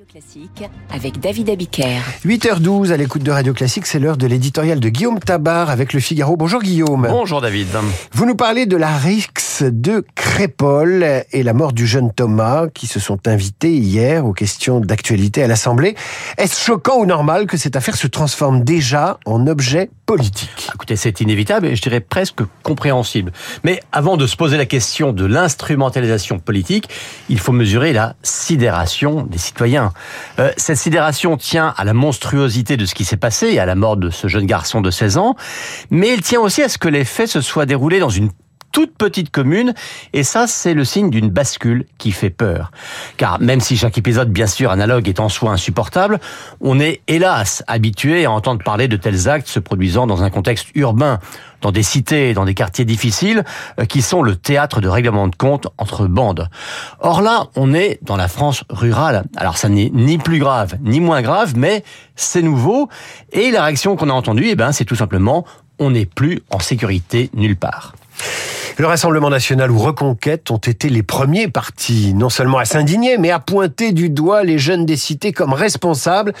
Radio Classique avec David Abiker. 8h12 à l'écoute de Radio Classique, c'est l'heure de l'éditorial de Guillaume Tabar avec Le Figaro. Bonjour Guillaume. Bonjour David. Vous nous parlez de la de Crépol et la mort du jeune Thomas qui se sont invités hier aux questions d'actualité à l'Assemblée. Est-ce choquant ou normal que cette affaire se transforme déjà en objet politique? Écoutez, c'est inévitable et je dirais presque compréhensible. Mais avant de se poser la question de l'instrumentalisation politique, il faut mesurer la sidération des citoyens. Euh, cette sidération tient à la monstruosité de ce qui s'est passé et à la mort de ce jeune garçon de 16 ans, mais elle tient aussi à ce que les faits se soient déroulés dans une toute petite commune, et ça, c'est le signe d'une bascule qui fait peur. Car même si chaque épisode, bien sûr, analogue est en soi insupportable, on est hélas habitué à entendre parler de tels actes se produisant dans un contexte urbain, dans des cités, dans des quartiers difficiles, euh, qui sont le théâtre de règlement de compte entre bandes. Or là, on est dans la France rurale. Alors ça n'est ni plus grave, ni moins grave, mais c'est nouveau, et la réaction qu'on a entendue, eh ben, c'est tout simplement on n'est plus en sécurité nulle part. Le Rassemblement national ou Reconquête ont été les premiers partis, non seulement à s'indigner, mais à pointer du doigt les jeunes des cités comme responsables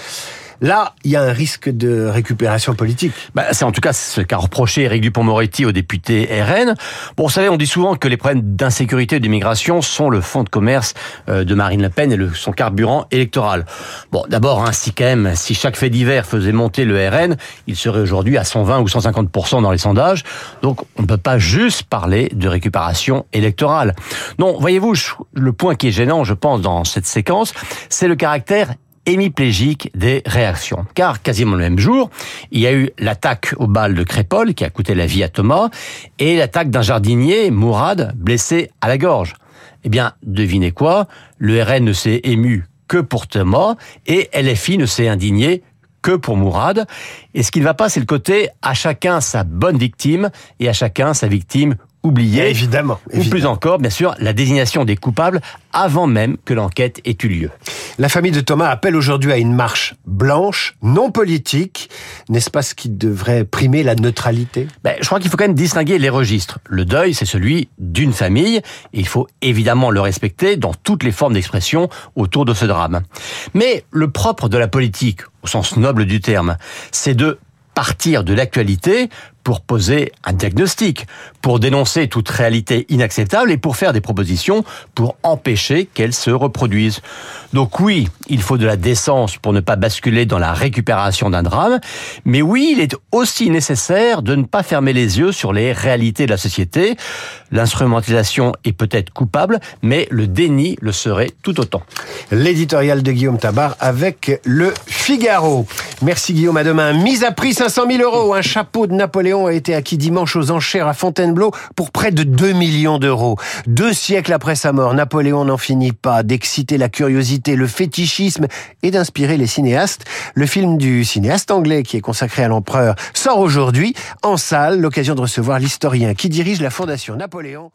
Là, il y a un risque de récupération politique. Bah, c'est en tout cas ce qu'a reproché Éric Dupont-Moretti au député RN. Bon, vous savez, on dit souvent que les problèmes d'insécurité et d'immigration sont le fonds de commerce euh, de Marine Le Pen et son carburant électoral. Bon, d'abord, hein, si quand même, si chaque fait divers faisait monter le RN, il serait aujourd'hui à 120 ou 150% dans les sondages. Donc, on ne peut pas juste parler de récupération électorale. Non, voyez-vous, le point qui est gênant, je pense, dans cette séquence, c'est le caractère hémiplégique des réactions. Car quasiment le même jour, il y a eu l'attaque au bal de Crépol qui a coûté la vie à Thomas et l'attaque d'un jardinier, Mourad, blessé à la gorge. Eh bien, devinez quoi? Le RN ne s'est ému que pour Thomas et LFI ne s'est indigné que pour Mourad. Et ce qui ne va pas, c'est le côté à chacun sa bonne victime et à chacun sa victime oubliée. Évidemment, Ou plus encore, bien sûr, la désignation des coupables avant même que l'enquête ait eu lieu. La famille de Thomas appelle aujourd'hui à une marche blanche, non politique. N'est-ce pas ce qui devrait primer la neutralité? Ben, Je crois qu'il faut quand même distinguer les registres. Le deuil, c'est celui d'une famille, et il faut évidemment le respecter dans toutes les formes d'expression autour de ce drame. Mais le propre de la politique, au sens noble du terme, c'est de partir de l'actualité pour poser un diagnostic, pour dénoncer toute réalité inacceptable et pour faire des propositions pour empêcher qu'elle se reproduise. Donc oui, il faut de la décence pour ne pas basculer dans la récupération d'un drame, mais oui, il est aussi nécessaire de ne pas fermer les yeux sur les réalités de la société. L'instrumentalisation est peut-être coupable, mais le déni le serait tout autant. L'éditorial de Guillaume Tabar avec le Figaro. Merci Guillaume, à demain. Mise à prix 500 000 euros, un chapeau de Napoléon a été acquis dimanche aux enchères à Fontainebleau pour près de 2 millions d'euros. Deux siècles après sa mort, Napoléon n'en finit pas d'exciter la curiosité, le fétichisme et d'inspirer les cinéastes. Le film du cinéaste anglais qui est consacré à l'empereur sort aujourd'hui en salle, l'occasion de recevoir l'historien qui dirige la fondation Napoléon.